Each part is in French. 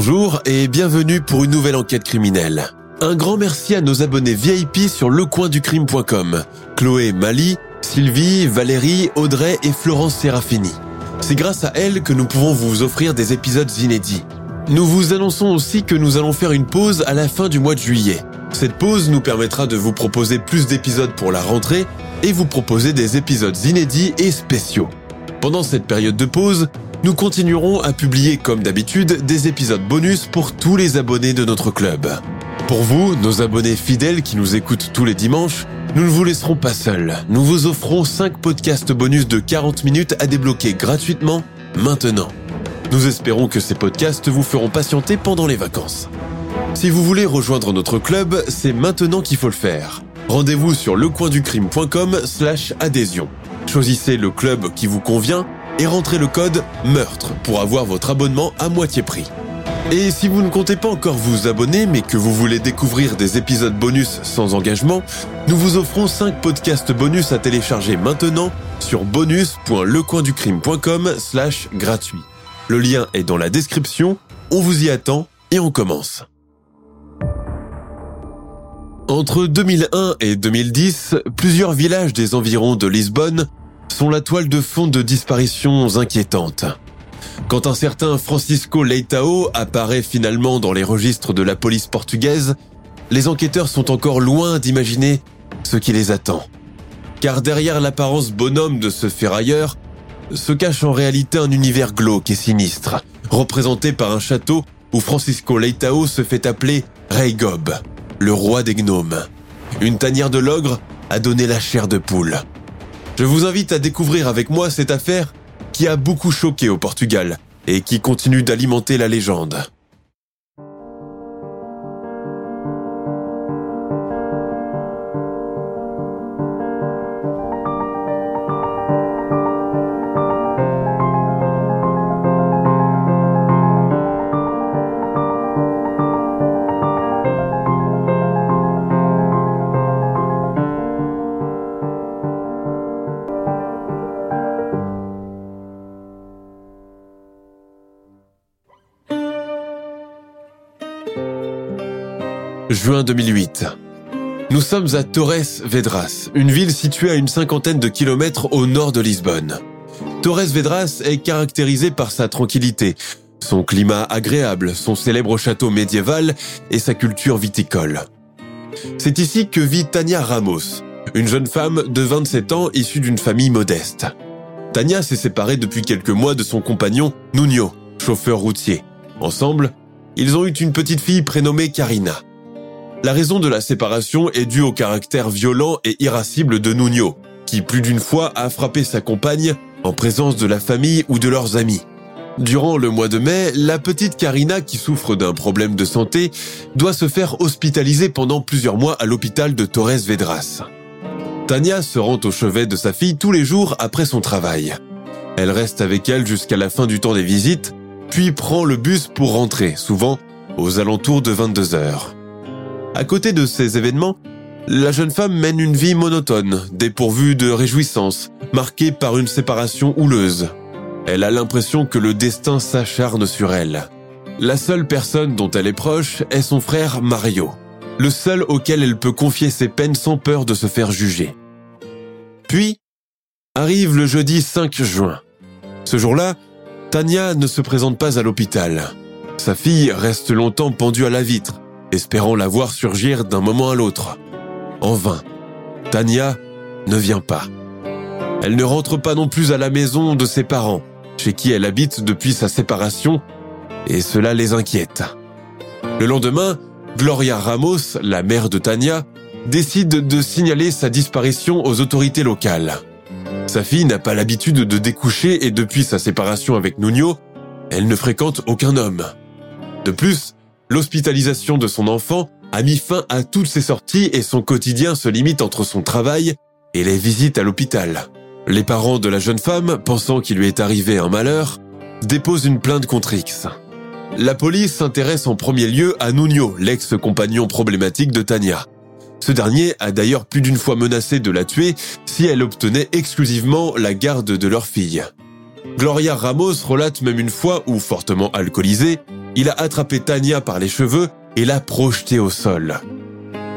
Bonjour et bienvenue pour une nouvelle enquête criminelle. Un grand merci à nos abonnés VIP sur lecoinducrime.com. Chloé Mali, Sylvie, Valérie, Audrey et Florence Serafini. C'est grâce à elles que nous pouvons vous offrir des épisodes inédits. Nous vous annonçons aussi que nous allons faire une pause à la fin du mois de juillet. Cette pause nous permettra de vous proposer plus d'épisodes pour la rentrée et vous proposer des épisodes inédits et spéciaux. Pendant cette période de pause, nous continuerons à publier comme d'habitude des épisodes bonus pour tous les abonnés de notre club. Pour vous, nos abonnés fidèles qui nous écoutent tous les dimanches, nous ne vous laisserons pas seuls. Nous vous offrons 5 podcasts bonus de 40 minutes à débloquer gratuitement maintenant. Nous espérons que ces podcasts vous feront patienter pendant les vacances. Si vous voulez rejoindre notre club, c'est maintenant qu'il faut le faire. Rendez-vous sur lecoinducrime.com slash adhésion. Choisissez le club qui vous convient et rentrez le code MEURTRE pour avoir votre abonnement à moitié prix. Et si vous ne comptez pas encore vous abonner mais que vous voulez découvrir des épisodes bonus sans engagement, nous vous offrons 5 podcasts bonus à télécharger maintenant sur bonus.lecoinducrime.com slash gratuit. Le lien est dans la description, on vous y attend et on commence. Entre 2001 et 2010, plusieurs villages des environs de Lisbonne sont la toile de fond de disparitions inquiétantes. Quand un certain Francisco Leitao apparaît finalement dans les registres de la police portugaise, les enquêteurs sont encore loin d'imaginer ce qui les attend. Car derrière l'apparence bonhomme de ce ferrailleur, se cache en réalité un univers glauque et sinistre, représenté par un château où Francisco Leitao se fait appeler Rei Gob, le roi des gnomes. Une tanière de l'ogre a donné la chair de poule. Je vous invite à découvrir avec moi cette affaire qui a beaucoup choqué au Portugal et qui continue d'alimenter la légende. Juin 2008. Nous sommes à Torres Vedras, une ville située à une cinquantaine de kilomètres au nord de Lisbonne. Torres Vedras est caractérisée par sa tranquillité, son climat agréable, son célèbre château médiéval et sa culture viticole. C'est ici que vit Tania Ramos, une jeune femme de 27 ans issue d'une famille modeste. Tania s'est séparée depuis quelques mois de son compagnon Nuno, chauffeur routier. Ensemble, ils ont eu une petite fille prénommée Karina. La raison de la séparation est due au caractère violent et irascible de Nuno, qui plus d'une fois a frappé sa compagne en présence de la famille ou de leurs amis. Durant le mois de mai, la petite Karina, qui souffre d'un problème de santé, doit se faire hospitaliser pendant plusieurs mois à l'hôpital de Torres Vedras. Tania se rend au chevet de sa fille tous les jours après son travail. Elle reste avec elle jusqu'à la fin du temps des visites, puis prend le bus pour rentrer, souvent aux alentours de 22 heures. À côté de ces événements, la jeune femme mène une vie monotone, dépourvue de réjouissance, marquée par une séparation houleuse. Elle a l'impression que le destin s'acharne sur elle. La seule personne dont elle est proche est son frère Mario, le seul auquel elle peut confier ses peines sans peur de se faire juger. Puis, arrive le jeudi 5 juin. Ce jour-là, Tania ne se présente pas à l'hôpital. Sa fille reste longtemps pendue à la vitre, espérant la voir surgir d'un moment à l'autre. En vain. Tania ne vient pas. Elle ne rentre pas non plus à la maison de ses parents, chez qui elle habite depuis sa séparation, et cela les inquiète. Le lendemain, Gloria Ramos, la mère de Tania, décide de signaler sa disparition aux autorités locales. Sa fille n'a pas l'habitude de découcher et depuis sa séparation avec Nuno, elle ne fréquente aucun homme. De plus, l'hospitalisation de son enfant a mis fin à toutes ses sorties et son quotidien se limite entre son travail et les visites à l'hôpital. Les parents de la jeune femme, pensant qu'il lui est arrivé un malheur, déposent une plainte contre X. La police s'intéresse en premier lieu à Nuno, l'ex-compagnon problématique de Tania. Ce dernier a d'ailleurs plus d'une fois menacé de la tuer si elle obtenait exclusivement la garde de leur fille. Gloria Ramos relate même une fois où, fortement alcoolisé, il a attrapé Tania par les cheveux et l'a projetée au sol.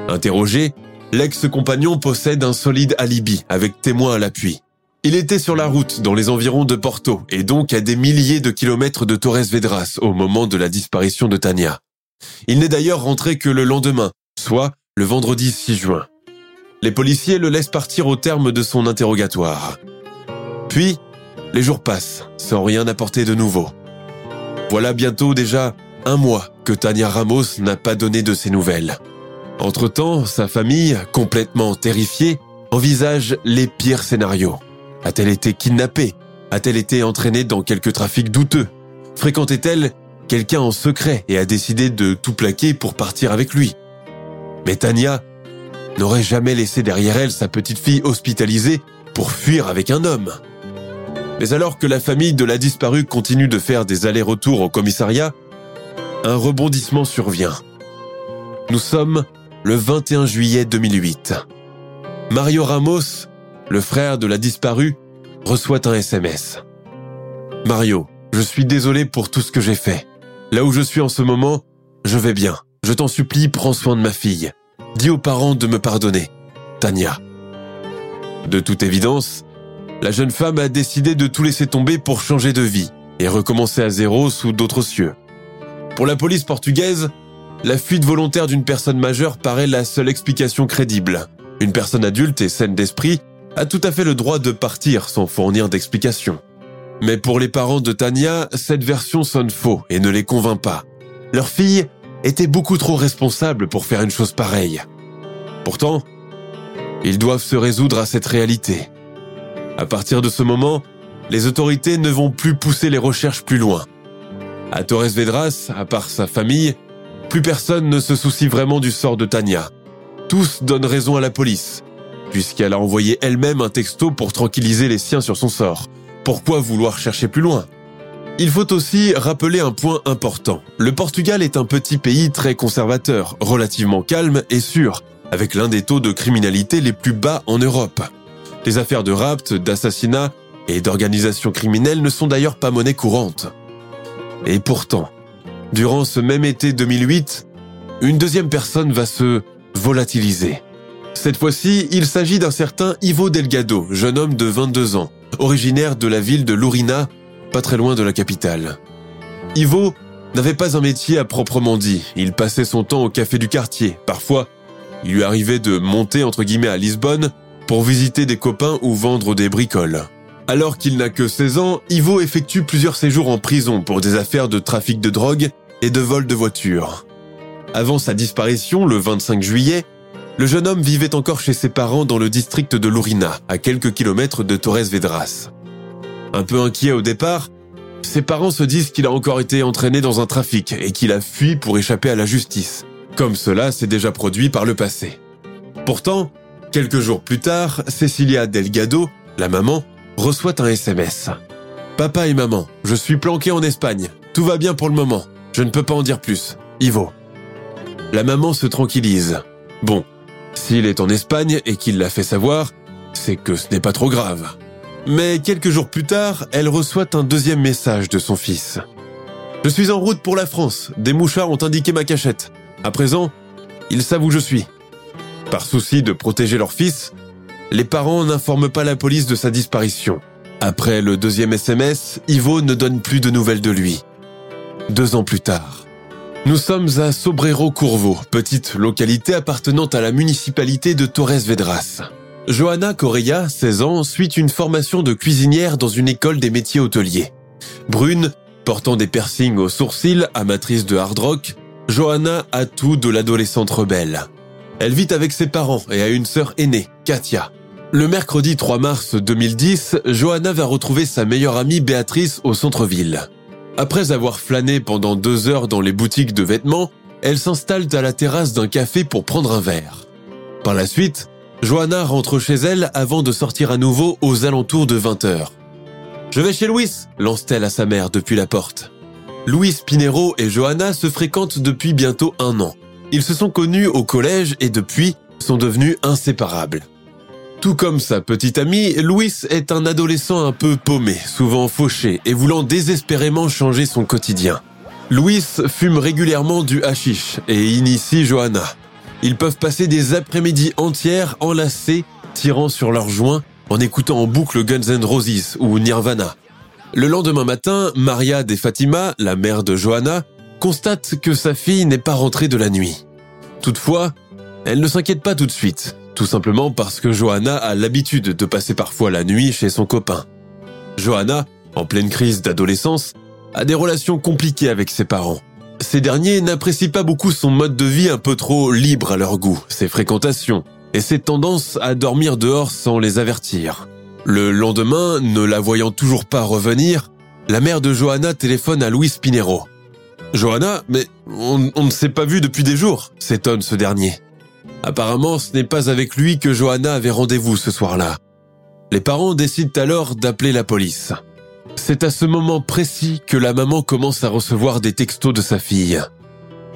Interrogé, l'ex-compagnon possède un solide alibi avec témoin à l'appui. Il était sur la route dans les environs de Porto et donc à des milliers de kilomètres de Torres Vedras au moment de la disparition de Tania. Il n'est d'ailleurs rentré que le lendemain, soit le vendredi 6 juin. Les policiers le laissent partir au terme de son interrogatoire. Puis, les jours passent, sans rien apporter de nouveau. Voilà bientôt déjà un mois que Tania Ramos n'a pas donné de ses nouvelles. Entre-temps, sa famille, complètement terrifiée, envisage les pires scénarios. A-t-elle été kidnappée? A-t-elle été entraînée dans quelques trafics douteux? Fréquentait-elle quelqu'un en secret et a décidé de tout plaquer pour partir avec lui? Mais Tania n'aurait jamais laissé derrière elle sa petite fille hospitalisée pour fuir avec un homme. Mais alors que la famille de la disparue continue de faire des allers-retours au commissariat, un rebondissement survient. Nous sommes le 21 juillet 2008. Mario Ramos, le frère de la disparue, reçoit un SMS. Mario, je suis désolé pour tout ce que j'ai fait. Là où je suis en ce moment, je vais bien. Je t'en supplie, prends soin de ma fille. Dis aux parents de me pardonner. Tania. De toute évidence, la jeune femme a décidé de tout laisser tomber pour changer de vie et recommencer à zéro sous d'autres cieux. Pour la police portugaise, la fuite volontaire d'une personne majeure paraît la seule explication crédible. Une personne adulte et saine d'esprit a tout à fait le droit de partir sans fournir d'explication. Mais pour les parents de Tania, cette version sonne faux et ne les convainc pas. Leur fille était beaucoup trop responsable pour faire une chose pareille. Pourtant, ils doivent se résoudre à cette réalité. À partir de ce moment, les autorités ne vont plus pousser les recherches plus loin. À Torres Vedras, à part sa famille, plus personne ne se soucie vraiment du sort de Tania. Tous donnent raison à la police, puisqu'elle a envoyé elle-même un texto pour tranquilliser les siens sur son sort. Pourquoi vouloir chercher plus loin? Il faut aussi rappeler un point important. Le Portugal est un petit pays très conservateur, relativement calme et sûr, avec l'un des taux de criminalité les plus bas en Europe. Les affaires de rapt, d'assassinat et d'organisation criminelle ne sont d'ailleurs pas monnaie courante. Et pourtant, durant ce même été 2008, une deuxième personne va se volatiliser. Cette fois-ci, il s'agit d'un certain Ivo Delgado, jeune homme de 22 ans, originaire de la ville de Lurina, pas très loin de la capitale. Ivo n'avait pas un métier à proprement dit, il passait son temps au café du quartier. Parfois, il lui arrivait de monter entre guillemets à Lisbonne pour visiter des copains ou vendre des bricoles. Alors qu'il n'a que 16 ans, Ivo effectue plusieurs séjours en prison pour des affaires de trafic de drogue et de vol de voitures. Avant sa disparition, le 25 juillet, le jeune homme vivait encore chez ses parents dans le district de Lurina, à quelques kilomètres de Torres Vedras. Un peu inquiet au départ, ses parents se disent qu'il a encore été entraîné dans un trafic et qu'il a fui pour échapper à la justice, comme cela s'est déjà produit par le passé. Pourtant, Quelques jours plus tard, Cecilia Delgado, la maman, reçoit un SMS. Papa et maman, je suis planqué en Espagne. Tout va bien pour le moment. Je ne peux pas en dire plus. Ivo. La maman se tranquillise. Bon, s'il est en Espagne et qu'il l'a fait savoir, c'est que ce n'est pas trop grave. Mais quelques jours plus tard, elle reçoit un deuxième message de son fils. Je suis en route pour la France. Des mouchards ont indiqué ma cachette. À présent, ils savent où je suis. Par souci de protéger leur fils, les parents n'informent pas la police de sa disparition. Après le deuxième SMS, Ivo ne donne plus de nouvelles de lui. Deux ans plus tard. Nous sommes à Sobrero Curvo, petite localité appartenant à la municipalité de Torres Vedras. Johanna Correa, 16 ans, suit une formation de cuisinière dans une école des métiers hôteliers. Brune, portant des piercings aux sourcils, amatrice de hard rock, Johanna a tout de l'adolescente rebelle. Elle vit avec ses parents et a une sœur aînée, Katia. Le mercredi 3 mars 2010, Johanna va retrouver sa meilleure amie Béatrice au centre-ville. Après avoir flâné pendant deux heures dans les boutiques de vêtements, elle s'installe à la terrasse d'un café pour prendre un verre. Par la suite, Johanna rentre chez elle avant de sortir à nouveau aux alentours de 20 heures. Je vais chez Louis, lance-t-elle à sa mère depuis la porte. Louis Pinero et Johanna se fréquentent depuis bientôt un an. Ils se sont connus au collège et depuis sont devenus inséparables. Tout comme sa petite amie, Louis est un adolescent un peu paumé, souvent fauché et voulant désespérément changer son quotidien. Louis fume régulièrement du hashish et initie Johanna. Ils peuvent passer des après-midi entières enlacés, tirant sur leurs joints, en écoutant en boucle Guns N' Roses ou Nirvana. Le lendemain matin, Maria de Fatima, la mère de Johanna, constate que sa fille n'est pas rentrée de la nuit. Toutefois, elle ne s'inquiète pas tout de suite, tout simplement parce que Johanna a l'habitude de passer parfois la nuit chez son copain. Johanna, en pleine crise d'adolescence, a des relations compliquées avec ses parents. Ces derniers n'apprécient pas beaucoup son mode de vie un peu trop libre à leur goût, ses fréquentations, et ses tendances à dormir dehors sans les avertir. Le lendemain, ne la voyant toujours pas revenir, la mère de Johanna téléphone à Louis Pinero. Johanna, mais on, ne s'est pas vu depuis des jours, s'étonne ce dernier. Apparemment, ce n'est pas avec lui que Johanna avait rendez-vous ce soir-là. Les parents décident alors d'appeler la police. C'est à ce moment précis que la maman commence à recevoir des textos de sa fille.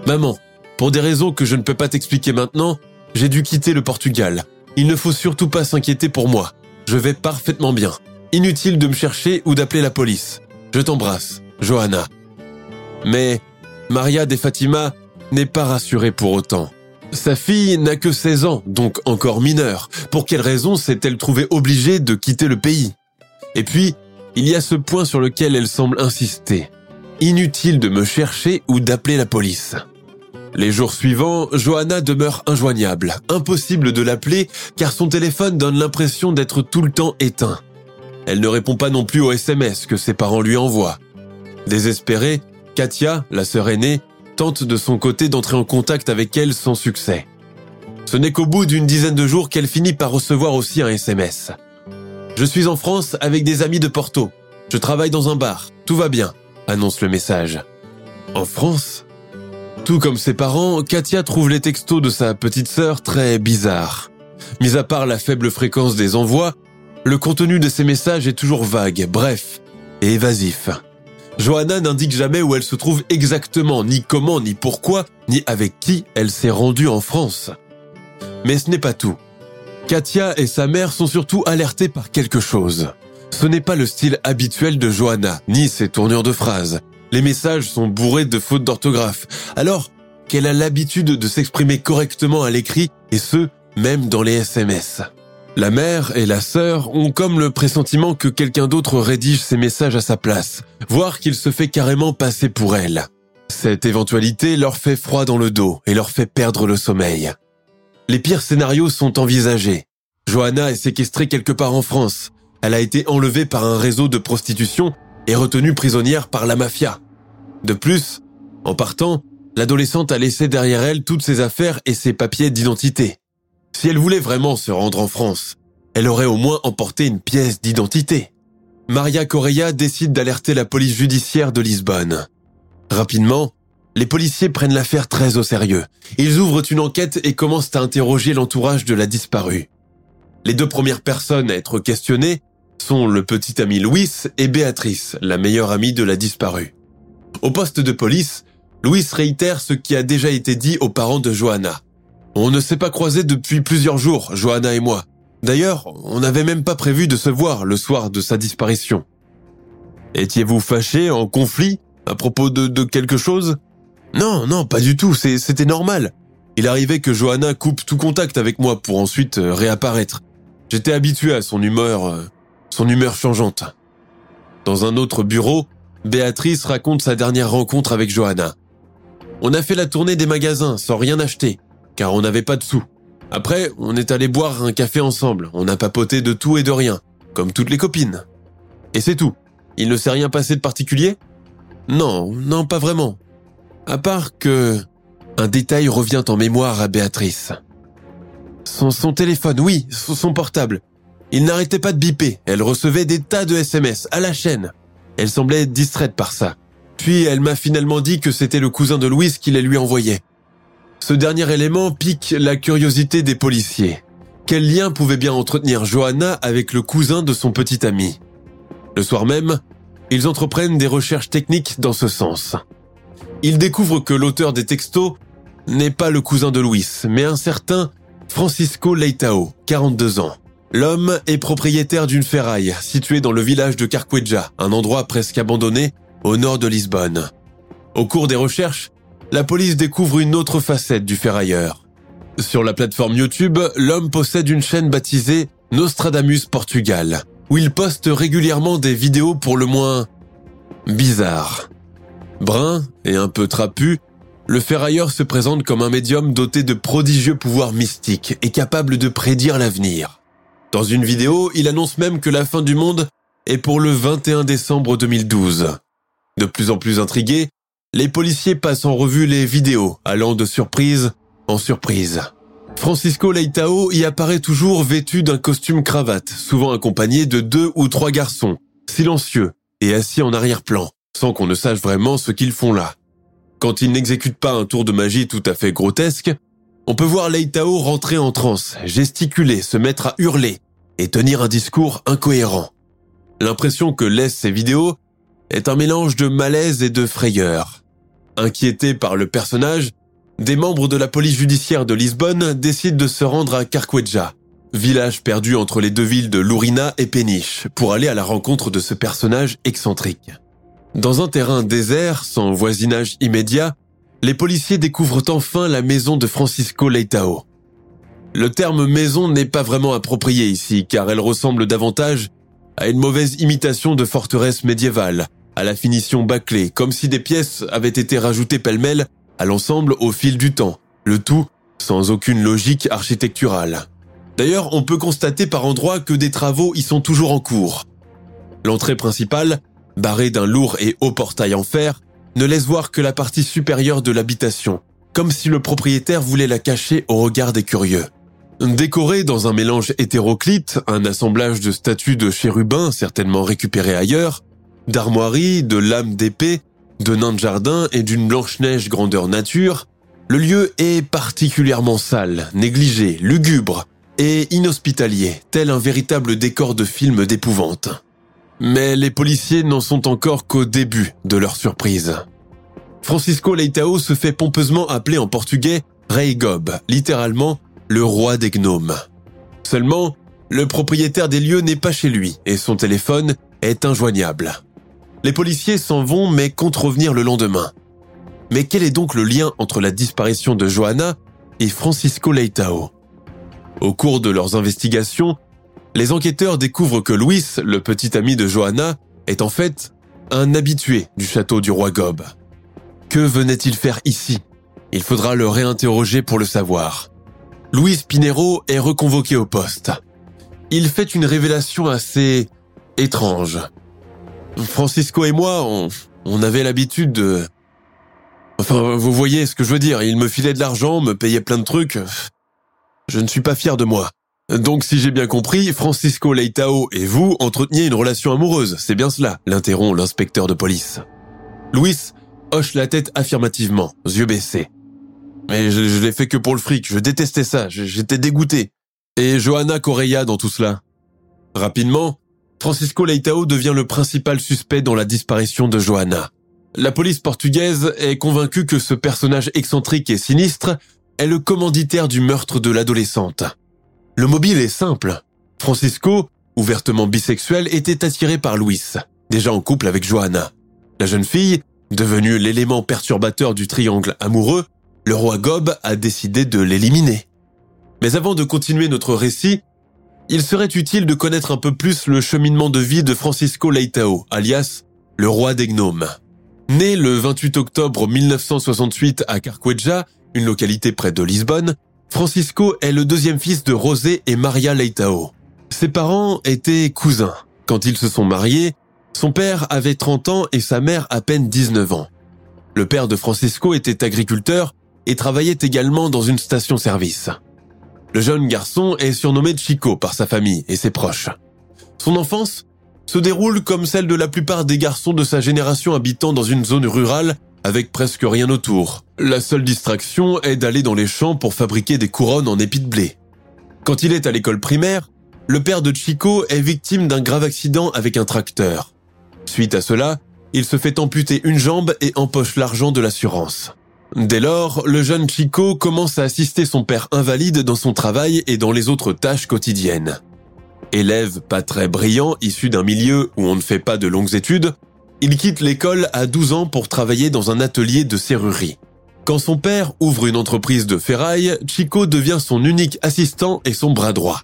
Maman, pour des raisons que je ne peux pas t'expliquer maintenant, j'ai dû quitter le Portugal. Il ne faut surtout pas s'inquiéter pour moi. Je vais parfaitement bien. Inutile de me chercher ou d'appeler la police. Je t'embrasse, Johanna. Mais Maria de Fatima n'est pas rassurée pour autant. Sa fille n'a que 16 ans, donc encore mineure. Pour quelle raison s'est-elle trouvée obligée de quitter le pays? Et puis, il y a ce point sur lequel elle semble insister. Inutile de me chercher ou d'appeler la police. Les jours suivants, Johanna demeure injoignable. Impossible de l'appeler car son téléphone donne l'impression d'être tout le temps éteint. Elle ne répond pas non plus aux SMS que ses parents lui envoient. Désespérée, Katia, la sœur aînée, tente de son côté d'entrer en contact avec elle sans succès. Ce n'est qu'au bout d'une dizaine de jours qu'elle finit par recevoir aussi un SMS. Je suis en France avec des amis de Porto. Je travaille dans un bar. Tout va bien, annonce le message. En France? Tout comme ses parents, Katia trouve les textos de sa petite sœur très bizarres. Mis à part la faible fréquence des envois, le contenu de ces messages est toujours vague, bref et évasif. Johanna n'indique jamais où elle se trouve exactement, ni comment, ni pourquoi, ni avec qui elle s'est rendue en France. Mais ce n'est pas tout. Katia et sa mère sont surtout alertées par quelque chose. Ce n'est pas le style habituel de Johanna, ni ses tournures de phrases. Les messages sont bourrés de fautes d'orthographe, alors qu'elle a l'habitude de s'exprimer correctement à l'écrit, et ce, même dans les SMS. La mère et la sœur ont comme le pressentiment que quelqu'un d'autre rédige ces messages à sa place, voire qu'il se fait carrément passer pour elle. Cette éventualité leur fait froid dans le dos et leur fait perdre le sommeil. Les pires scénarios sont envisagés. Johanna est séquestrée quelque part en France. Elle a été enlevée par un réseau de prostitution et retenue prisonnière par la mafia. De plus, en partant, l'adolescente a laissé derrière elle toutes ses affaires et ses papiers d'identité. Si elle voulait vraiment se rendre en France, elle aurait au moins emporté une pièce d'identité. Maria Correa décide d'alerter la police judiciaire de Lisbonne. Rapidement, les policiers prennent l'affaire très au sérieux. Ils ouvrent une enquête et commencent à interroger l'entourage de la disparue. Les deux premières personnes à être questionnées sont le petit ami Louis et Béatrice, la meilleure amie de la disparue. Au poste de police, Louis réitère ce qui a déjà été dit aux parents de Johanna. On ne s'est pas croisés depuis plusieurs jours, Johanna et moi. D'ailleurs, on n'avait même pas prévu de se voir le soir de sa disparition. Étiez-vous fâché, en conflit, à propos de, de quelque chose? Non, non, pas du tout, c'était normal. Il arrivait que Johanna coupe tout contact avec moi pour ensuite euh, réapparaître. J'étais habitué à son humeur, euh, son humeur changeante. Dans un autre bureau, Béatrice raconte sa dernière rencontre avec Johanna. On a fait la tournée des magasins sans rien acheter, car on n'avait pas de sous. Après, on est allé boire un café ensemble, on a papoté de tout et de rien, comme toutes les copines. Et c'est tout. Il ne s'est rien passé de particulier? Non, non, pas vraiment. À part que un détail revient en mémoire à Béatrice. Son, son téléphone, oui, son portable. Il n'arrêtait pas de biper. Elle recevait des tas de SMS à la chaîne. Elle semblait distraite par ça. Puis elle m'a finalement dit que c'était le cousin de Louise qui les lui envoyait. Ce dernier élément pique la curiosité des policiers. Quel lien pouvait bien entretenir Johanna avec le cousin de son petit ami? Le soir même, ils entreprennent des recherches techniques dans ce sens. Ils découvrent que l'auteur des textos n'est pas le cousin de Louis, mais un certain Francisco Leitao, 42 ans. L'homme est propriétaire d'une ferraille située dans le village de Carqueja, un endroit presque abandonné au nord de Lisbonne. Au cours des recherches, la police découvre une autre facette du ferrailleur. Sur la plateforme YouTube, l'homme possède une chaîne baptisée Nostradamus Portugal, où il poste régulièrement des vidéos pour le moins bizarres. Brun et un peu trapu, le ferrailleur se présente comme un médium doté de prodigieux pouvoirs mystiques et capable de prédire l'avenir. Dans une vidéo, il annonce même que la fin du monde est pour le 21 décembre 2012. De plus en plus intrigués, les policiers passent en revue les vidéos, allant de surprise en surprise. Francisco Leitao y apparaît toujours vêtu d'un costume cravate, souvent accompagné de deux ou trois garçons, silencieux et assis en arrière-plan, sans qu'on ne sache vraiment ce qu'ils font là. Quand il n'exécute pas un tour de magie tout à fait grotesque, on peut voir Leitao rentrer en transe, gesticuler, se mettre à hurler et tenir un discours incohérent. L'impression que laissent ces vidéos est un mélange de malaise et de frayeur. Inquiétés par le personnage, des membres de la police judiciaire de Lisbonne décident de se rendre à Carqueja, village perdu entre les deux villes de Lourina et Péniche, pour aller à la rencontre de ce personnage excentrique. Dans un terrain désert, sans voisinage immédiat, les policiers découvrent enfin la maison de Francisco Leitao. Le terme maison n'est pas vraiment approprié ici, car elle ressemble davantage à une mauvaise imitation de forteresse médiévale, à la finition bâclée, comme si des pièces avaient été rajoutées pêle-mêle à l'ensemble au fil du temps, le tout sans aucune logique architecturale. D'ailleurs, on peut constater par endroits que des travaux y sont toujours en cours. L'entrée principale barré d'un lourd et haut portail en fer, ne laisse voir que la partie supérieure de l'habitation, comme si le propriétaire voulait la cacher au regard des curieux. Décoré dans un mélange hétéroclite, un assemblage de statues de chérubins certainement récupérées ailleurs, d'armoiries, de lames d'épée, de nains de jardin et d'une blanche-neige grandeur nature, le lieu est particulièrement sale, négligé, lugubre et inhospitalier, tel un véritable décor de film d'épouvante. Mais les policiers n'en sont encore qu'au début de leur surprise. Francisco Leitao se fait pompeusement appeler en portugais Rei Gob, littéralement le roi des gnomes. Seulement, le propriétaire des lieux n'est pas chez lui et son téléphone est injoignable. Les policiers s'en vont mais comptent revenir le lendemain. Mais quel est donc le lien entre la disparition de Johanna et Francisco Leitao? Au cours de leurs investigations, les enquêteurs découvrent que Louis, le petit ami de Johanna, est en fait un habitué du château du roi Gob. Que venait-il faire ici? Il faudra le réinterroger pour le savoir. Louis Pinero est reconvoqué au poste. Il fait une révélation assez étrange. Francisco et moi, on, avait l'habitude de... Enfin, vous voyez ce que je veux dire, il me filait de l'argent, me payait plein de trucs. Je ne suis pas fier de moi. Donc si j'ai bien compris, Francisco Leitao et vous entreteniez une relation amoureuse, c'est bien cela, l'interrompt l'inspecteur de police. Louis hoche la tête affirmativement, yeux baissés. Mais je, je l'ai fait que pour le fric, je détestais ça, j'étais dégoûté. Et Johanna Correia dans tout cela Rapidement, Francisco Leitao devient le principal suspect dans la disparition de Johanna. La police portugaise est convaincue que ce personnage excentrique et sinistre est le commanditaire du meurtre de l'adolescente. Le mobile est simple. Francisco, ouvertement bisexuel, était attiré par Louis, déjà en couple avec Johanna. La jeune fille, devenue l'élément perturbateur du triangle amoureux, le roi Gob a décidé de l'éliminer. Mais avant de continuer notre récit, il serait utile de connaître un peu plus le cheminement de vie de Francisco Leitao, alias le roi des gnomes. Né le 28 octobre 1968 à Carqueja, une localité près de Lisbonne, Francisco est le deuxième fils de Rosé et Maria Leitao. Ses parents étaient cousins. Quand ils se sont mariés, son père avait 30 ans et sa mère à peine 19 ans. Le père de Francisco était agriculteur et travaillait également dans une station-service. Le jeune garçon est surnommé Chico par sa famille et ses proches. Son enfance se déroule comme celle de la plupart des garçons de sa génération habitant dans une zone rurale avec presque rien autour. La seule distraction est d'aller dans les champs pour fabriquer des couronnes en épis de blé. Quand il est à l'école primaire, le père de Chico est victime d'un grave accident avec un tracteur. Suite à cela, il se fait amputer une jambe et empoche l'argent de l'assurance. Dès lors, le jeune Chico commence à assister son père invalide dans son travail et dans les autres tâches quotidiennes. Élève pas très brillant, issu d'un milieu où on ne fait pas de longues études, il quitte l'école à 12 ans pour travailler dans un atelier de serrurerie. Quand son père ouvre une entreprise de ferraille, Chico devient son unique assistant et son bras droit.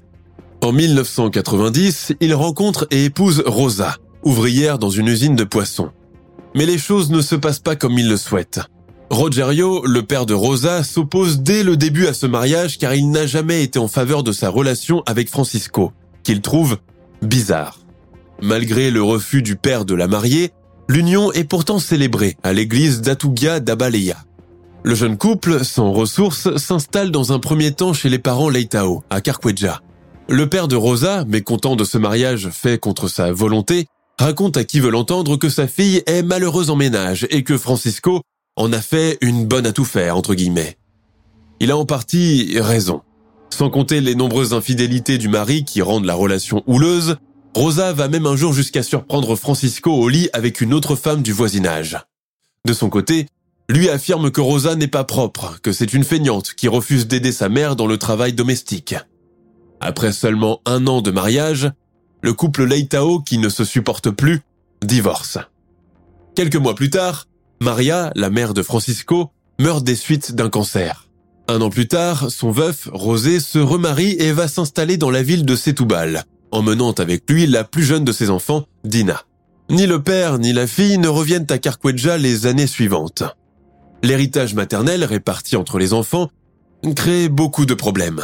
En 1990, il rencontre et épouse Rosa, ouvrière dans une usine de poissons. Mais les choses ne se passent pas comme il le souhaite. Rogerio, le père de Rosa, s'oppose dès le début à ce mariage car il n'a jamais été en faveur de sa relation avec Francisco, qu'il trouve bizarre. Malgré le refus du père de la marier, l'union est pourtant célébrée à l'église d'Atugia d'Abaleya. Le jeune couple, sans ressources, s'installe dans un premier temps chez les parents Leitao, à Carqueja. Le père de Rosa, mécontent de ce mariage fait contre sa volonté, raconte à qui veut l'entendre que sa fille est malheureuse en ménage et que Francisco en a fait une bonne à tout faire, entre guillemets. Il a en partie raison. Sans compter les nombreuses infidélités du mari qui rendent la relation houleuse, Rosa va même un jour jusqu'à surprendre Francisco au lit avec une autre femme du voisinage. De son côté, lui affirme que Rosa n'est pas propre, que c'est une feignante qui refuse d'aider sa mère dans le travail domestique. Après seulement un an de mariage, le couple Leitao, qui ne se supporte plus, divorce. Quelques mois plus tard, Maria, la mère de Francisco, meurt des suites d'un cancer. Un an plus tard, son veuf, Rosé, se remarie et va s'installer dans la ville de Setúbal, emmenant avec lui la plus jeune de ses enfants, Dina. Ni le père ni la fille ne reviennent à Carqueja les années suivantes. L'héritage maternel réparti entre les enfants crée beaucoup de problèmes.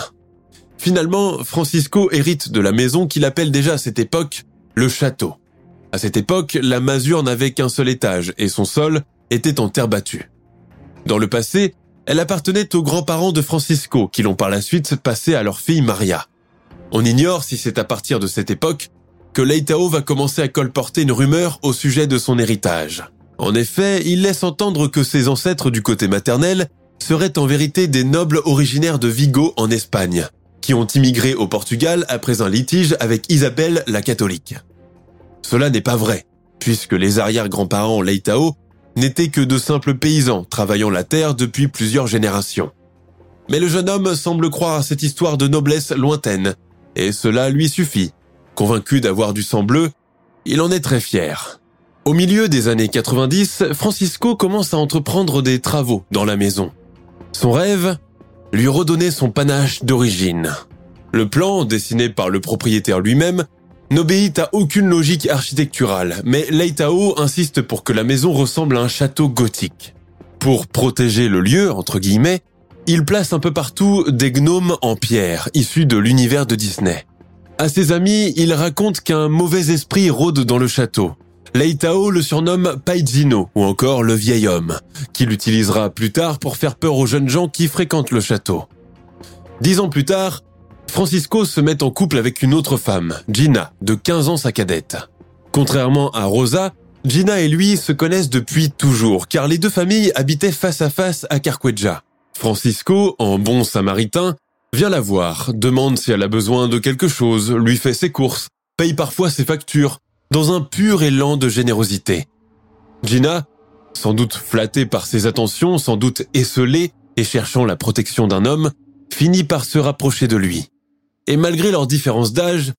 Finalement, Francisco hérite de la maison qu'il appelle déjà à cette époque le château. À cette époque, la masure n'avait qu'un seul étage et son sol était en terre battue. Dans le passé, elle appartenait aux grands-parents de Francisco qui l'ont par la suite passé à leur fille Maria. On ignore si c'est à partir de cette époque que Leitao va commencer à colporter une rumeur au sujet de son héritage. En effet, il laisse entendre que ses ancêtres du côté maternel seraient en vérité des nobles originaires de Vigo en Espagne, qui ont immigré au Portugal après un litige avec Isabelle la catholique. Cela n'est pas vrai, puisque les arrière-grands-parents Leitao n'étaient que de simples paysans travaillant la terre depuis plusieurs générations. Mais le jeune homme semble croire à cette histoire de noblesse lointaine, et cela lui suffit. Convaincu d'avoir du sang bleu, il en est très fier. Au milieu des années 90, Francisco commence à entreprendre des travaux dans la maison. Son rêve lui redonner son panache d'origine. Le plan, dessiné par le propriétaire lui-même, n'obéit à aucune logique architecturale, mais Leitao insiste pour que la maison ressemble à un château gothique. Pour protéger le lieu, entre guillemets, il place un peu partout des gnomes en pierre, issus de l'univers de Disney. À ses amis, il raconte qu'un mauvais esprit rôde dans le château. Leitao le surnomme Paizino ou encore le vieil homme, qu'il utilisera plus tard pour faire peur aux jeunes gens qui fréquentent le château. Dix ans plus tard, Francisco se met en couple avec une autre femme, Gina, de 15 ans sa cadette. Contrairement à Rosa, Gina et lui se connaissent depuis toujours, car les deux familles habitaient face à face à Carqueja. Francisco, en bon samaritain, vient la voir, demande si elle a besoin de quelque chose, lui fait ses courses, paye parfois ses factures, dans un pur élan de générosité. Gina, sans doute flattée par ses attentions, sans doute esselée et cherchant la protection d'un homme, finit par se rapprocher de lui. Et malgré leur différence d'âge,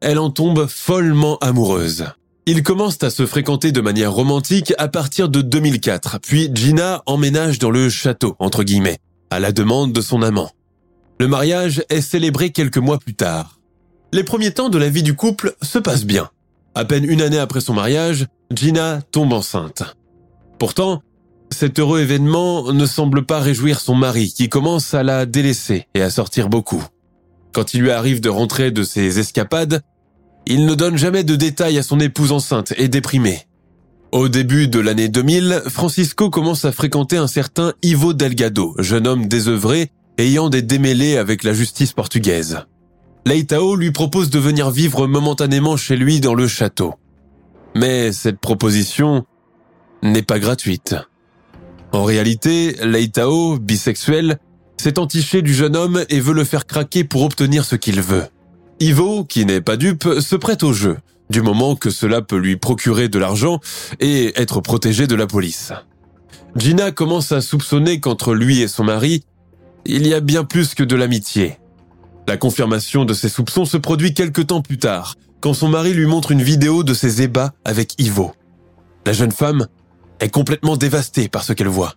elle en tombe follement amoureuse. Ils commencent à se fréquenter de manière romantique à partir de 2004, puis Gina emménage dans le château, entre guillemets, à la demande de son amant. Le mariage est célébré quelques mois plus tard. Les premiers temps de la vie du couple se passent bien. À peine une année après son mariage, Gina tombe enceinte. Pourtant, cet heureux événement ne semble pas réjouir son mari qui commence à la délaisser et à sortir beaucoup. Quand il lui arrive de rentrer de ses escapades, il ne donne jamais de détails à son épouse enceinte et déprimée. Au début de l'année 2000, Francisco commence à fréquenter un certain Ivo Delgado, jeune homme désœuvré ayant des démêlés avec la justice portugaise. Leitao lui propose de venir vivre momentanément chez lui dans le château. Mais cette proposition n'est pas gratuite. En réalité, Leitao, bisexuel, s'est entiché du jeune homme et veut le faire craquer pour obtenir ce qu'il veut. Ivo, qui n'est pas dupe, se prête au jeu, du moment que cela peut lui procurer de l'argent et être protégé de la police. Gina commence à soupçonner qu'entre lui et son mari, il y a bien plus que de l'amitié. La confirmation de ses soupçons se produit quelque temps plus tard, quand son mari lui montre une vidéo de ses ébats avec Ivo. La jeune femme est complètement dévastée par ce qu'elle voit.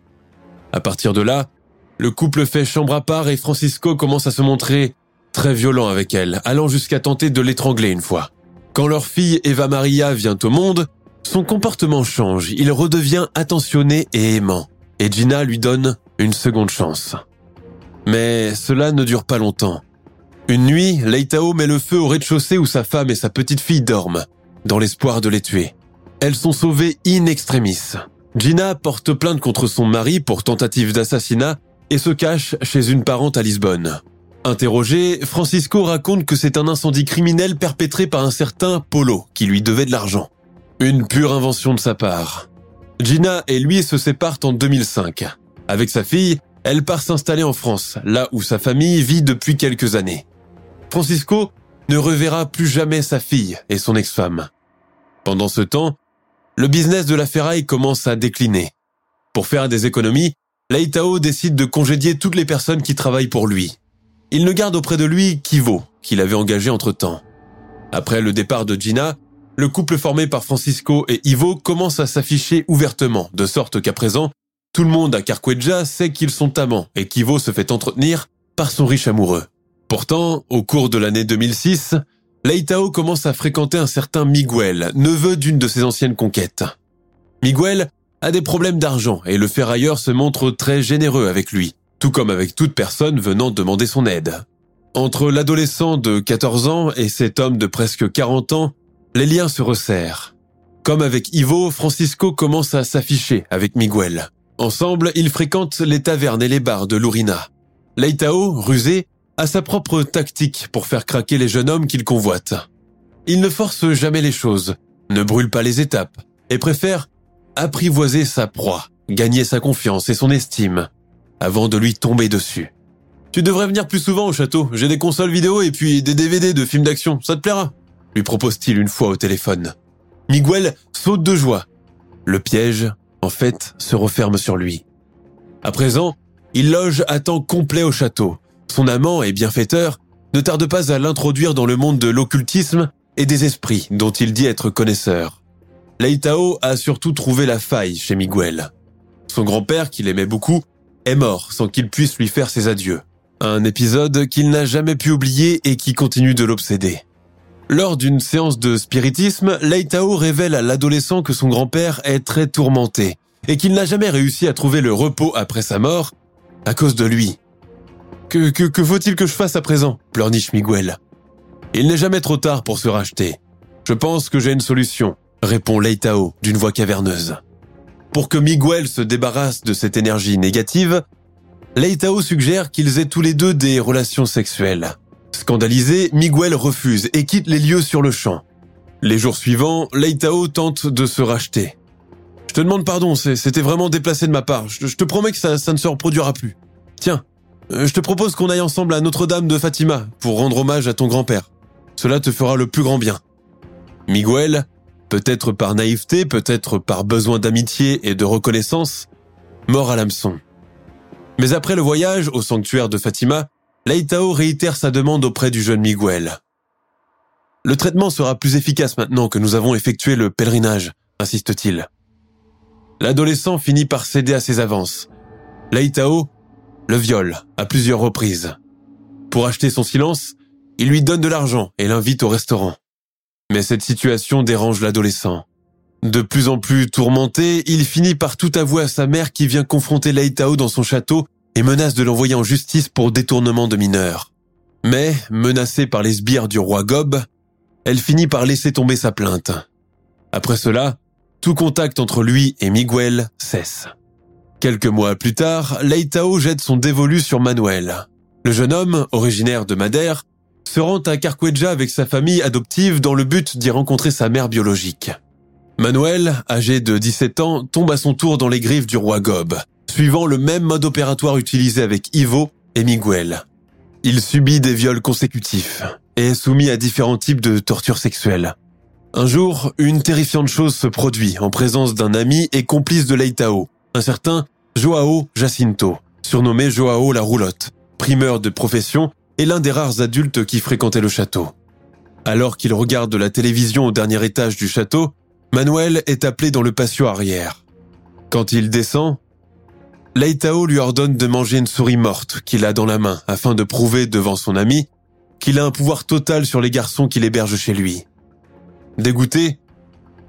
À partir de là, le couple fait chambre à part et Francisco commence à se montrer très violent avec elle, allant jusqu'à tenter de l'étrangler une fois. Quand leur fille Eva Maria vient au monde, son comportement change, il redevient attentionné et aimant, et Gina lui donne une seconde chance. Mais cela ne dure pas longtemps. Une nuit, Leitao met le feu au rez-de-chaussée où sa femme et sa petite fille dorment, dans l'espoir de les tuer. Elles sont sauvées in extremis. Gina porte plainte contre son mari pour tentative d'assassinat et se cache chez une parente à Lisbonne. Interrogé, Francisco raconte que c'est un incendie criminel perpétré par un certain Polo qui lui devait de l'argent. Une pure invention de sa part. Gina et lui se séparent en 2005. Avec sa fille, elle part s'installer en France, là où sa famille vit depuis quelques années. Francisco ne reverra plus jamais sa fille et son ex-femme. Pendant ce temps, le business de la ferraille commence à décliner. Pour faire des économies, Leitao décide de congédier toutes les personnes qui travaillent pour lui. Il ne garde auprès de lui qu'Ivo, qu'il avait engagé entre-temps. Après le départ de Gina, le couple formé par Francisco et Ivo commence à s'afficher ouvertement, de sorte qu'à présent, tout le monde à Carqueja sait qu'ils sont amants et qu'Ivo se fait entretenir par son riche amoureux. Pourtant, au cours de l'année 2006, Leitao commence à fréquenter un certain Miguel, neveu d'une de ses anciennes conquêtes. Miguel a des problèmes d'argent et le ferrailleur se montre très généreux avec lui, tout comme avec toute personne venant demander son aide. Entre l'adolescent de 14 ans et cet homme de presque 40 ans, les liens se resserrent. Comme avec Ivo, Francisco commence à s'afficher avec Miguel. Ensemble, ils fréquentent les tavernes et les bars de Lurina. Leitao, rusé, a sa propre tactique pour faire craquer les jeunes hommes qu'il convoite. Il ne force jamais les choses, ne brûle pas les étapes, et préfère apprivoiser sa proie, gagner sa confiance et son estime, avant de lui tomber dessus. Tu devrais venir plus souvent au château, j'ai des consoles vidéo et puis des DVD de films d'action, ça te plaira lui propose-t-il une fois au téléphone. Miguel saute de joie. Le piège, en fait, se referme sur lui. À présent, il loge à temps complet au château, son amant et bienfaiteur ne tarde pas à l'introduire dans le monde de l'occultisme et des esprits dont il dit être connaisseur. Leitao a surtout trouvé la faille chez Miguel. Son grand-père, qu'il aimait beaucoup, est mort sans qu'il puisse lui faire ses adieux. Un épisode qu'il n'a jamais pu oublier et qui continue de l'obséder. Lors d'une séance de spiritisme, Leitao révèle à l'adolescent que son grand-père est très tourmenté et qu'il n'a jamais réussi à trouver le repos après sa mort à cause de lui. Que, que, que faut-il que je fasse à présent? pleurniche Miguel. Il n'est jamais trop tard pour se racheter. Je pense que j'ai une solution, répond Leitao d'une voix caverneuse. Pour que Miguel se débarrasse de cette énergie négative, Leitao suggère qu'ils aient tous les deux des relations sexuelles. Scandalisé, Miguel refuse et quitte les lieux sur le champ. Les jours suivants, Leitao tente de se racheter. Je te demande pardon, c'était vraiment déplacé de ma part. Je te promets que ça, ne se reproduira plus. Tiens, euh, je te propose qu'on aille ensemble à Notre-Dame de Fatima pour rendre hommage à ton grand-père. Cela te fera le plus grand bien. Miguel, peut-être par naïveté, peut-être par besoin d'amitié et de reconnaissance, mort à l'hameçon. Mais après le voyage au sanctuaire de Fatima, Leitao réitère sa demande auprès du jeune Miguel. Le traitement sera plus efficace maintenant que nous avons effectué le pèlerinage, insiste-t-il. L'adolescent finit par céder à ses avances. Leitao le viol à plusieurs reprises. Pour acheter son silence, il lui donne de l'argent et l'invite au restaurant. Mais cette situation dérange l'adolescent. De plus en plus tourmenté, il finit par tout avouer à sa mère qui vient confronter Leitao dans son château et menace de l'envoyer en justice pour détournement de mineurs. Mais, menacée par les sbires du roi Gob, elle finit par laisser tomber sa plainte. Après cela, tout contact entre lui et Miguel cesse. Quelques mois plus tard, Leitao jette son dévolu sur Manuel. Le jeune homme, originaire de Madère, se rend à Carqueja avec sa famille adoptive dans le but d'y rencontrer sa mère biologique. Manuel, âgé de 17 ans, tombe à son tour dans les griffes du roi Gob, suivant le même mode opératoire utilisé avec Ivo et Miguel. Il subit des viols consécutifs et est soumis à différents types de tortures sexuelles. Un jour, une terrifiante chose se produit en présence d'un ami et complice de Leitao, un certain Joao Jacinto, surnommé Joao la roulotte, primeur de profession et l'un des rares adultes qui fréquentaient le château. Alors qu'il regarde la télévision au dernier étage du château, Manuel est appelé dans le patio arrière. Quand il descend, Leitao lui ordonne de manger une souris morte qu'il a dans la main afin de prouver devant son ami qu'il a un pouvoir total sur les garçons qu'il héberge chez lui. Dégoûté,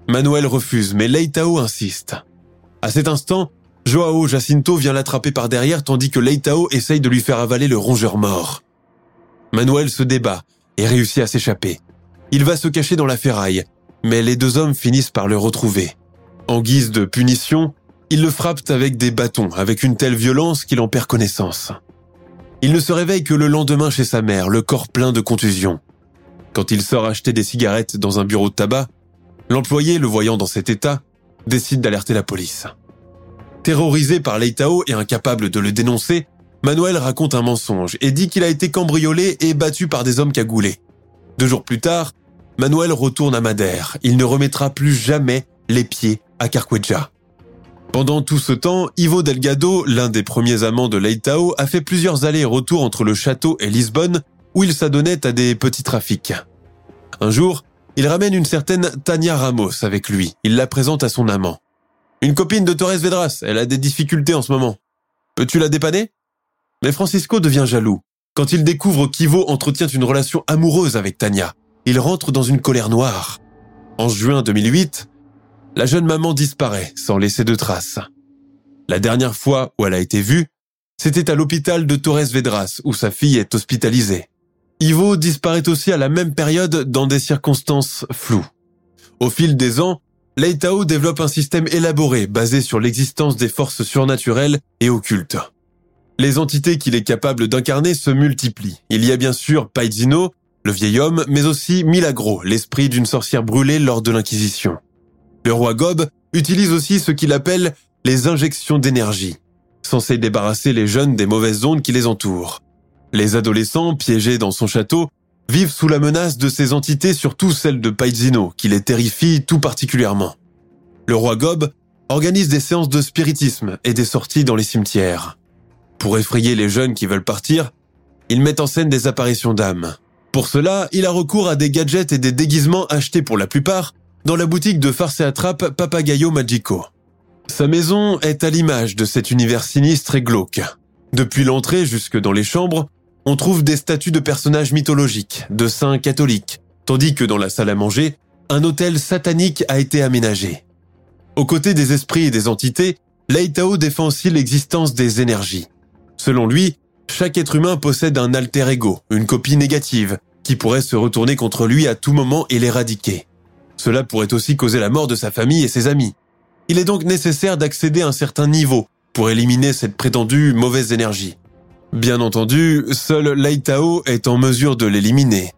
Manuel refuse, mais Leitao insiste. À cet instant, Joao Jacinto vient l'attraper par derrière tandis que Leitao essaye de lui faire avaler le rongeur mort. Manuel se débat et réussit à s'échapper. Il va se cacher dans la ferraille, mais les deux hommes finissent par le retrouver. En guise de punition, ils le frappent avec des bâtons avec une telle violence qu'il en perd connaissance. Il ne se réveille que le lendemain chez sa mère, le corps plein de contusions. Quand il sort acheter des cigarettes dans un bureau de tabac, l'employé, le voyant dans cet état, décide d'alerter la police. Terrorisé par Leitao et incapable de le dénoncer, Manuel raconte un mensonge et dit qu'il a été cambriolé et battu par des hommes cagoulés. Deux jours plus tard, Manuel retourne à Madère. Il ne remettra plus jamais les pieds à Carqueja. Pendant tout ce temps, Ivo Delgado, l'un des premiers amants de Leitao, a fait plusieurs allers-retours entre le château et Lisbonne, où il s'adonnait à des petits trafics. Un jour, il ramène une certaine Tania Ramos avec lui. Il la présente à son amant. Une copine de Torres Vedras, elle a des difficultés en ce moment. Peux-tu la dépanner? Mais Francisco devient jaloux. Quand il découvre qu'Ivo entretient une relation amoureuse avec Tania, il rentre dans une colère noire. En juin 2008, la jeune maman disparaît sans laisser de traces. La dernière fois où elle a été vue, c'était à l'hôpital de Torres Vedras où sa fille est hospitalisée. Ivo disparaît aussi à la même période dans des circonstances floues. Au fil des ans, Leitao développe un système élaboré basé sur l'existence des forces surnaturelles et occultes. Les entités qu'il est capable d'incarner se multiplient. Il y a bien sûr Paidzino, le vieil homme, mais aussi Milagro, l'esprit d'une sorcière brûlée lors de l'Inquisition. Le roi Gob utilise aussi ce qu'il appelle les injections d'énergie, censées débarrasser les jeunes des mauvaises ondes qui les entourent. Les adolescents, piégés dans son château, vivent sous la menace de ces entités, surtout celle de Paidzino, qui les terrifie tout particulièrement. Le roi Gob organise des séances de spiritisme et des sorties dans les cimetières. Pour effrayer les jeunes qui veulent partir, il met en scène des apparitions d'âmes. Pour cela, il a recours à des gadgets et des déguisements achetés pour la plupart dans la boutique de farce et attrape Papagayo Magico. Sa maison est à l'image de cet univers sinistre et glauque. Depuis l'entrée jusque dans les chambres, on trouve des statues de personnages mythologiques, de saints catholiques, tandis que dans la salle à manger, un hôtel satanique a été aménagé. Aux côtés des esprits et des entités, Leitao défend aussi l'existence des énergies. Selon lui, chaque être humain possède un alter ego, une copie négative, qui pourrait se retourner contre lui à tout moment et l'éradiquer. Cela pourrait aussi causer la mort de sa famille et ses amis. Il est donc nécessaire d'accéder à un certain niveau pour éliminer cette prétendue mauvaise énergie. Bien entendu, seul Leitao est en mesure de l'éliminer.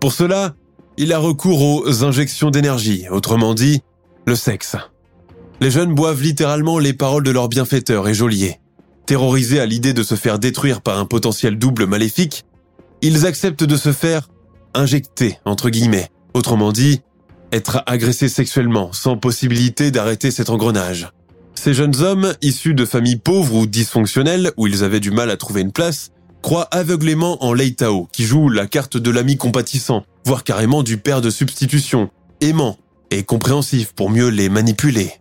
Pour cela, il a recours aux injections d'énergie, autrement dit, le sexe. Les jeunes boivent littéralement les paroles de leur bienfaiteur et geôlier. Terrorisés à l'idée de se faire détruire par un potentiel double maléfique, ils acceptent de se faire injecter, entre guillemets, autrement dit, être agressés sexuellement, sans possibilité d'arrêter cet engrenage. Ces jeunes hommes, issus de familles pauvres ou dysfonctionnelles, où ils avaient du mal à trouver une place, croient aveuglément en Leitao, qui joue la carte de l'ami compatissant, voire carrément du père de substitution, aimant et compréhensif pour mieux les manipuler.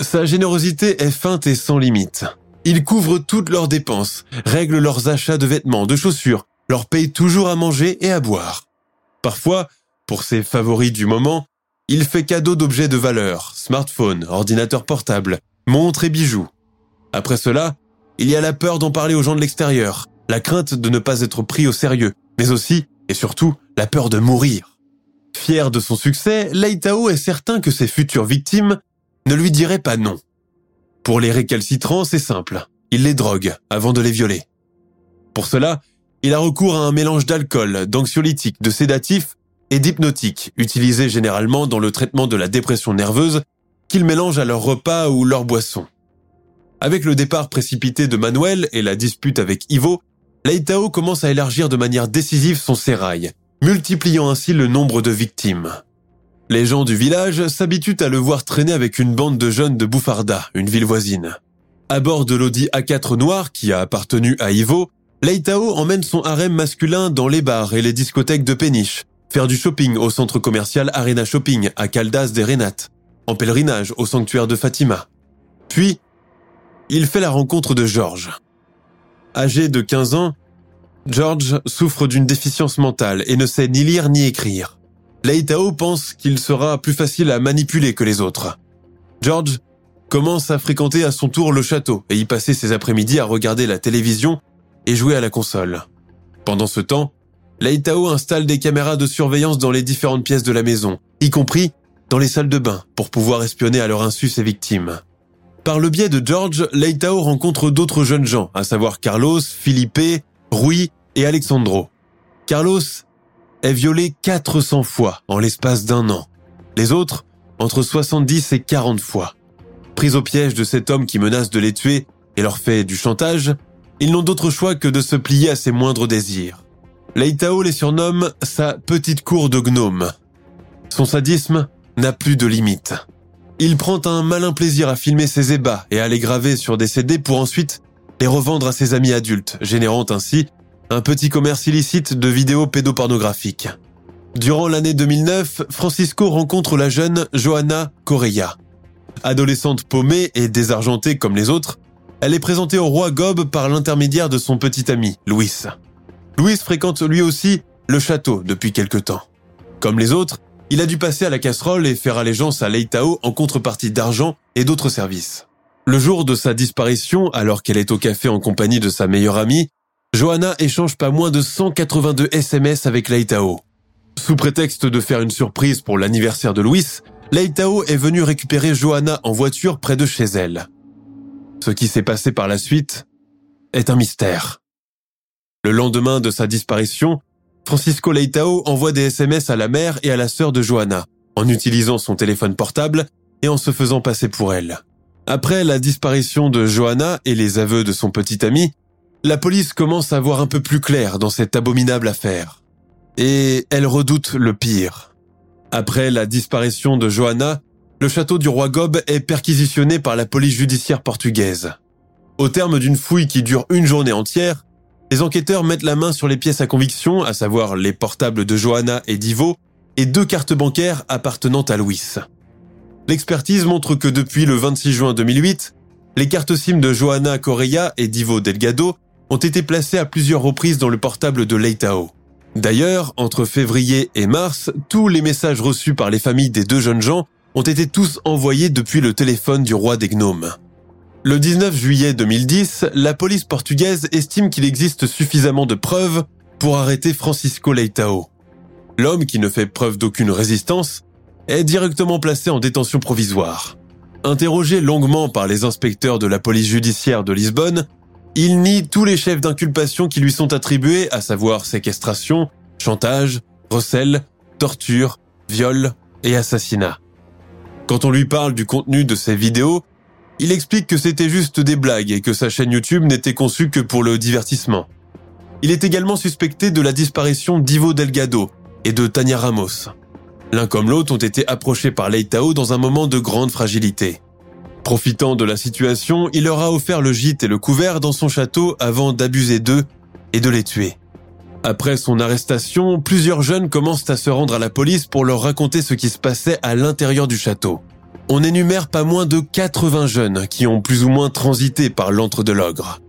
Sa générosité est feinte et sans limite. Il couvre toutes leurs dépenses, règle leurs achats de vêtements, de chaussures, leur paye toujours à manger et à boire. Parfois, pour ses favoris du moment, il fait cadeau d'objets de valeur, smartphone, ordinateur portable, montres et bijoux. Après cela, il y a la peur d'en parler aux gens de l'extérieur, la crainte de ne pas être pris au sérieux, mais aussi, et surtout, la peur de mourir. Fier de son succès, Leitao est certain que ses futures victimes ne lui dirait pas non. Pour les récalcitrants, c'est simple. Il les drogue avant de les violer. Pour cela, il a recours à un mélange d'alcool, d'anxiolytiques, de sédatifs et d'hypnotiques, utilisés généralement dans le traitement de la dépression nerveuse, qu'il mélange à leur repas ou leur boisson. Avec le départ précipité de Manuel et la dispute avec Ivo, Leitao commence à élargir de manière décisive son sérail, multipliant ainsi le nombre de victimes. Les gens du village s'habituent à le voir traîner avec une bande de jeunes de Boufarda, une ville voisine. À bord de l'Audi A4 noir qui a appartenu à Ivo, Leitao emmène son harem masculin dans les bars et les discothèques de péniche, faire du shopping au centre commercial Arena Shopping à Caldas des Renates, en pèlerinage au sanctuaire de Fatima. Puis, il fait la rencontre de George. Âgé de 15 ans, George souffre d'une déficience mentale et ne sait ni lire ni écrire. Leitao pense qu'il sera plus facile à manipuler que les autres. George commence à fréquenter à son tour le château et y passer ses après-midi à regarder la télévision et jouer à la console. Pendant ce temps, Leitao installe des caméras de surveillance dans les différentes pièces de la maison, y compris dans les salles de bain, pour pouvoir espionner à leur insu ses victimes. Par le biais de George, Leitao rencontre d'autres jeunes gens, à savoir Carlos, Felipe, Rui et Alexandro. Carlos est violé 400 fois en l'espace d'un an. Les autres, entre 70 et 40 fois. Pris au piège de cet homme qui menace de les tuer et leur fait du chantage, ils n'ont d'autre choix que de se plier à ses moindres désirs. Leitao les surnomme sa petite cour de gnome. Son sadisme n'a plus de limite. Il prend un malin plaisir à filmer ses ébats et à les graver sur des CD pour ensuite les revendre à ses amis adultes, générant ainsi un petit commerce illicite de vidéos pédopornographiques. Durant l'année 2009, Francisco rencontre la jeune Johanna Correa. Adolescente paumée et désargentée comme les autres, elle est présentée au roi Gob par l'intermédiaire de son petit ami, Louis. Louis fréquente lui aussi le château depuis quelque temps. Comme les autres, il a dû passer à la casserole et faire allégeance à Leitao en contrepartie d'argent et d'autres services. Le jour de sa disparition, alors qu'elle est au café en compagnie de sa meilleure amie, Johanna échange pas moins de 182 SMS avec Leitao. Sous prétexte de faire une surprise pour l'anniversaire de Louis, Leitao est venu récupérer Johanna en voiture près de chez elle. Ce qui s'est passé par la suite est un mystère. Le lendemain de sa disparition, Francisco Leitao envoie des SMS à la mère et à la sœur de Johanna, en utilisant son téléphone portable et en se faisant passer pour elle. Après la disparition de Johanna et les aveux de son petit ami, la police commence à voir un peu plus clair dans cette abominable affaire. Et elle redoute le pire. Après la disparition de Johanna, le château du roi Gob est perquisitionné par la police judiciaire portugaise. Au terme d'une fouille qui dure une journée entière, les enquêteurs mettent la main sur les pièces à conviction, à savoir les portables de Johanna et d'Ivo, et deux cartes bancaires appartenant à Louis. L'expertise montre que depuis le 26 juin 2008, les cartes SIM de Johanna Correa et d'Ivo Delgado ont été placés à plusieurs reprises dans le portable de Leitao. D'ailleurs, entre février et mars, tous les messages reçus par les familles des deux jeunes gens ont été tous envoyés depuis le téléphone du roi des gnomes. Le 19 juillet 2010, la police portugaise estime qu'il existe suffisamment de preuves pour arrêter Francisco Leitao. L'homme, qui ne fait preuve d'aucune résistance, est directement placé en détention provisoire. Interrogé longuement par les inspecteurs de la police judiciaire de Lisbonne, il nie tous les chefs d'inculpation qui lui sont attribués, à savoir séquestration, chantage, recel, torture, viol et assassinat. Quand on lui parle du contenu de ses vidéos, il explique que c'était juste des blagues et que sa chaîne YouTube n'était conçue que pour le divertissement. Il est également suspecté de la disparition d'Ivo Delgado et de Tania Ramos. L'un comme l'autre ont été approchés par Leitao dans un moment de grande fragilité. Profitant de la situation, il leur a offert le gîte et le couvert dans son château avant d'abuser d'eux et de les tuer. Après son arrestation, plusieurs jeunes commencent à se rendre à la police pour leur raconter ce qui se passait à l'intérieur du château. On énumère pas moins de 80 jeunes qui ont plus ou moins transité par l'antre de l'ogre.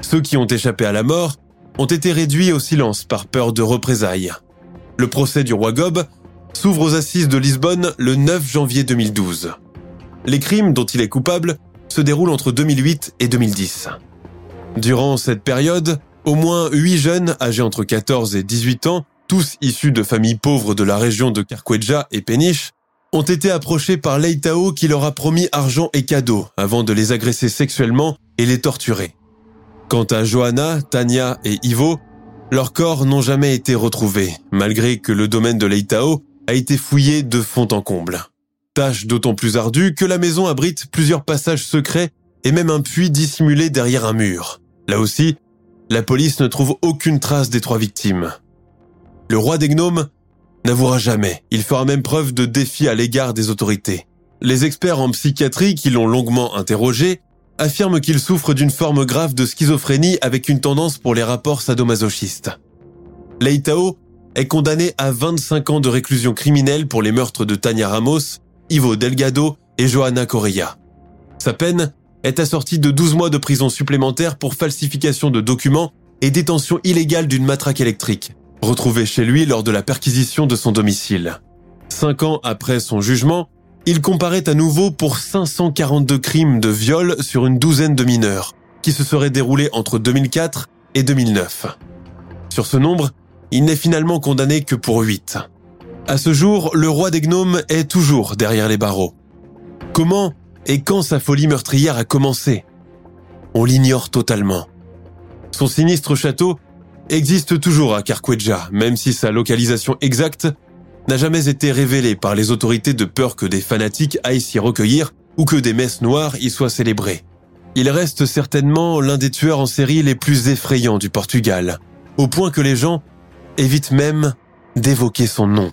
Ceux qui ont échappé à la mort ont été réduits au silence par peur de représailles. Le procès du roi Gob s'ouvre aux assises de Lisbonne le 9 janvier 2012. Les crimes dont il est coupable se déroulent entre 2008 et 2010. Durant cette période, au moins 8 jeunes âgés entre 14 et 18 ans, tous issus de familles pauvres de la région de Carqueja et Péniche, ont été approchés par Leitao qui leur a promis argent et cadeaux avant de les agresser sexuellement et les torturer. Quant à Johanna, Tania et Ivo, leurs corps n'ont jamais été retrouvés, malgré que le domaine de Leitao a été fouillé de fond en comble. Tâche d'autant plus ardue que la maison abrite plusieurs passages secrets et même un puits dissimulé derrière un mur. Là aussi, la police ne trouve aucune trace des trois victimes. Le roi des gnomes n'avouera jamais. Il fera même preuve de défi à l'égard des autorités. Les experts en psychiatrie qui l'ont longuement interrogé affirment qu'il souffre d'une forme grave de schizophrénie avec une tendance pour les rapports sadomasochistes. Leitao est condamné à 25 ans de réclusion criminelle pour les meurtres de Tania Ramos, Ivo Delgado et Johanna Correa. Sa peine est assortie de 12 mois de prison supplémentaire pour falsification de documents et détention illégale d'une matraque électrique, retrouvée chez lui lors de la perquisition de son domicile. Cinq ans après son jugement, il comparaît à nouveau pour 542 crimes de viol sur une douzaine de mineurs, qui se seraient déroulés entre 2004 et 2009. Sur ce nombre, il n'est finalement condamné que pour 8. À ce jour, le roi des gnomes est toujours derrière les barreaux. Comment et quand sa folie meurtrière a commencé? On l'ignore totalement. Son sinistre château existe toujours à Carqueja, même si sa localisation exacte n'a jamais été révélée par les autorités de peur que des fanatiques aillent s'y recueillir ou que des messes noires y soient célébrées. Il reste certainement l'un des tueurs en série les plus effrayants du Portugal, au point que les gens évitent même d'évoquer son nom.